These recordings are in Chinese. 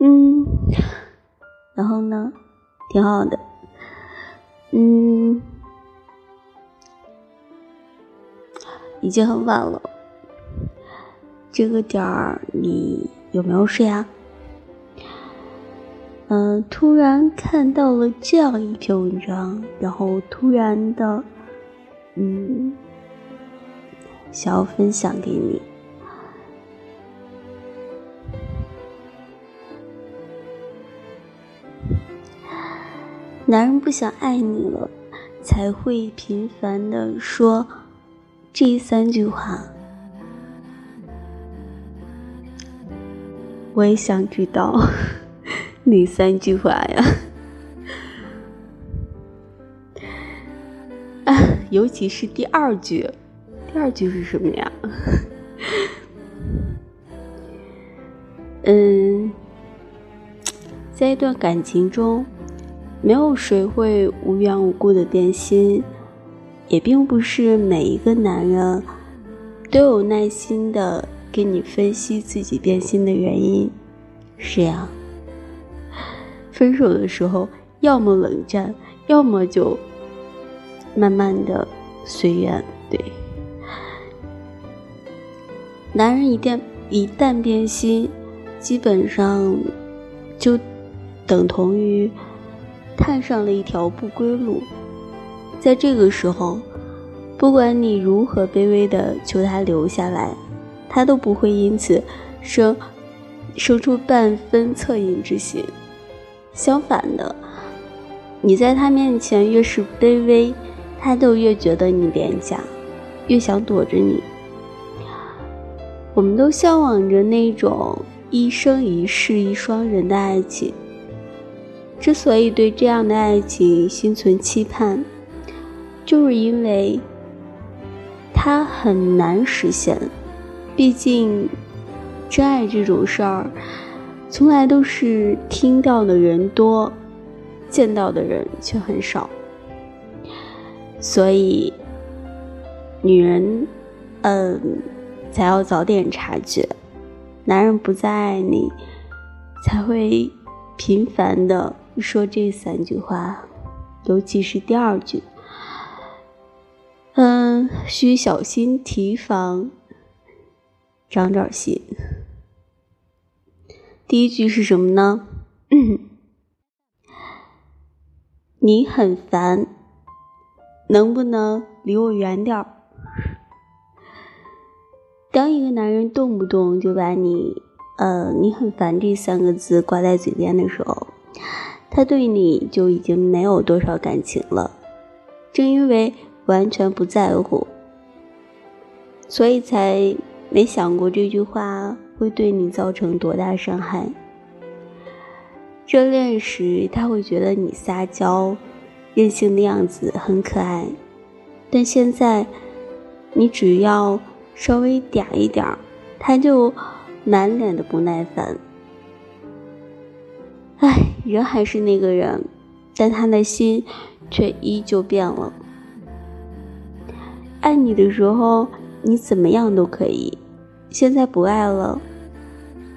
嗯，然后呢，挺好的。嗯，已经很晚了，这个点儿你有没有睡啊？嗯，突然看到了这样一篇文章，然后突然的，嗯，想要分享给你。不想爱你了，才会频繁的说这三句话。我也想知道 哪三句话呀？尤其是第二句，第二句是什么呀？嗯，在一段感情中。没有谁会无缘无故的变心，也并不是每一个男人都有耐心的给你分析自己变心的原因。是呀，分手的时候，要么冷战，要么就慢慢的随缘。对，男人一旦一旦变心，基本上就等同于。踏上了一条不归路，在这个时候，不管你如何卑微的求他留下来，他都不会因此生生出半分恻隐之心。相反的，你在他面前越是卑微，他就越觉得你廉价，越想躲着你。我们都向往着那种一生一世一双人的爱情。之所以对这样的爱情心存期盼，就是因为它很难实现。毕竟，真爱这种事儿，从来都是听到的人多，见到的人却很少。所以，女人，嗯，才要早点察觉，男人不再爱你，才会频繁的。说这三句话，尤其是第二句，嗯，需小心提防，长点心。第一句是什么呢？你很烦，能不能离我远点儿？当一个男人动不动就把你，呃，你很烦这三个字挂在嘴边的时候。他对你就已经没有多少感情了，正因为完全不在乎，所以才没想过这句话会对你造成多大伤害。热恋时他会觉得你撒娇、任性的样子很可爱，但现在你只要稍微嗲一点儿，他就满脸的不耐烦。唉，人还是那个人，但他的心却依旧变了。爱你的时候，你怎么样都可以；现在不爱了，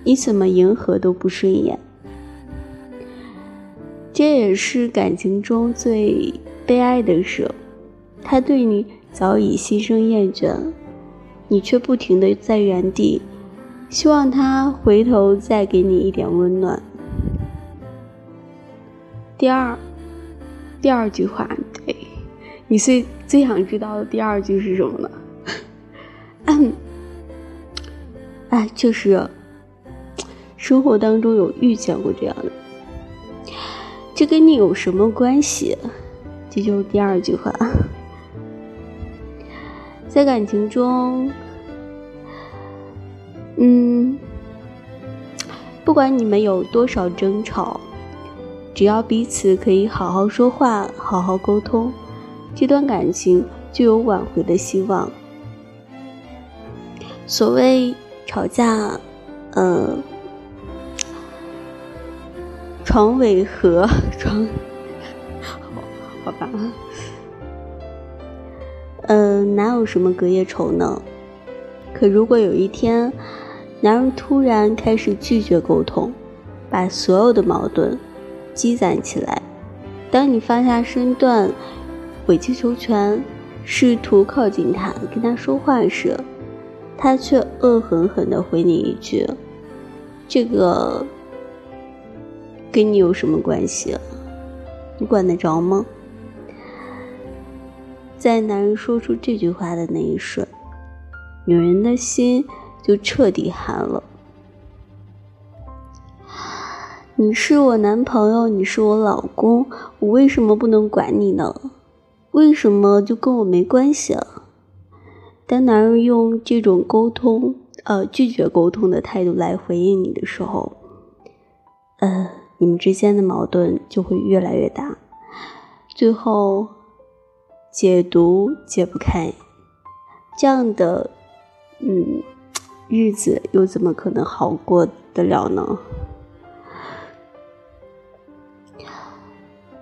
你怎么迎合都不顺眼。这也是感情中最悲哀的事。他对你早已心生厌倦，你却不停的在原地，希望他回头再给你一点温暖。第二，第二句话，对你最最想知道的第二句是什么呢？哎，就是生活当中有遇见过这样的，这跟你有什么关系？这就是第二句话。在感情中，嗯，不管你们有多少争吵。只要彼此可以好好说话、好好沟通，这段感情就有挽回的希望。所谓吵架，嗯，床尾和，床，好吧，嗯，哪有什么隔夜仇呢？可如果有一天，男人突然开始拒绝沟通，把所有的矛盾积攒起来。当你放下身段，委曲求全，试图靠近他，跟他说话时，他却恶狠狠地回你一句：“这个跟你有什么关系？你管得着吗？”在男人说出这句话的那一瞬，女人的心就彻底寒了。你是我男朋友，你是我老公，我为什么不能管你呢？为什么就跟我没关系啊？当男人用这种沟通，呃，拒绝沟通的态度来回应你的时候，呃，你们之间的矛盾就会越来越大，最后解读解不开，这样的，嗯，日子又怎么可能好过得了呢？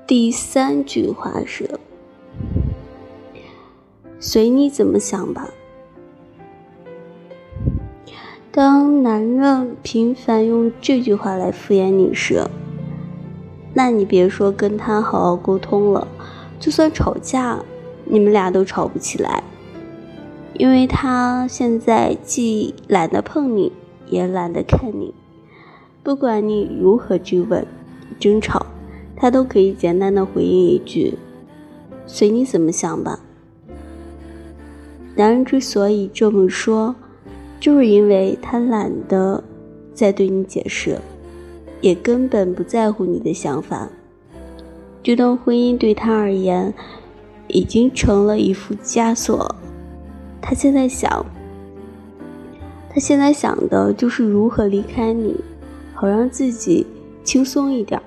第三句话是。随你怎么想吧。当男人频繁用这句话来敷衍你时，那你别说跟他好好沟通了，就算吵架，你们俩都吵不起来，因为他现在既懒得碰你，也懒得看你，不管你如何追问、争吵，他都可以简单的回应一句：“随你怎么想吧。”男人之所以这么说，就是因为他懒得再对你解释，也根本不在乎你的想法。这段婚姻对他而言，已经成了一副枷锁。他现在想，他现在想的就是如何离开你，好让自己轻松一点。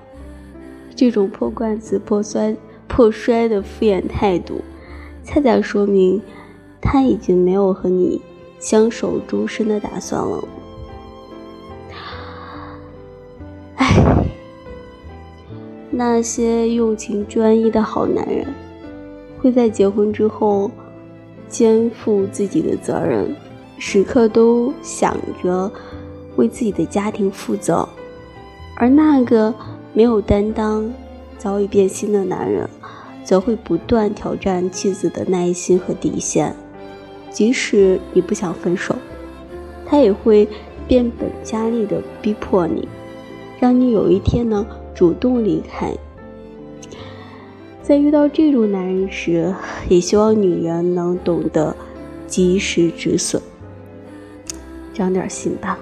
这种破罐子破摔、破摔的敷衍态度，恰恰说明。他已经没有和你相守终身的打算了。唉，那些用情专一的好男人，会在结婚之后肩负自己的责任，时刻都想着为自己的家庭负责；而那个没有担当、早已变心的男人，则会不断挑战妻子的耐心和底线。即使你不想分手，他也会变本加厉的逼迫你，让你有一天呢主动离开。在遇到这种男人时，也希望女人能懂得及时止损，长点心吧。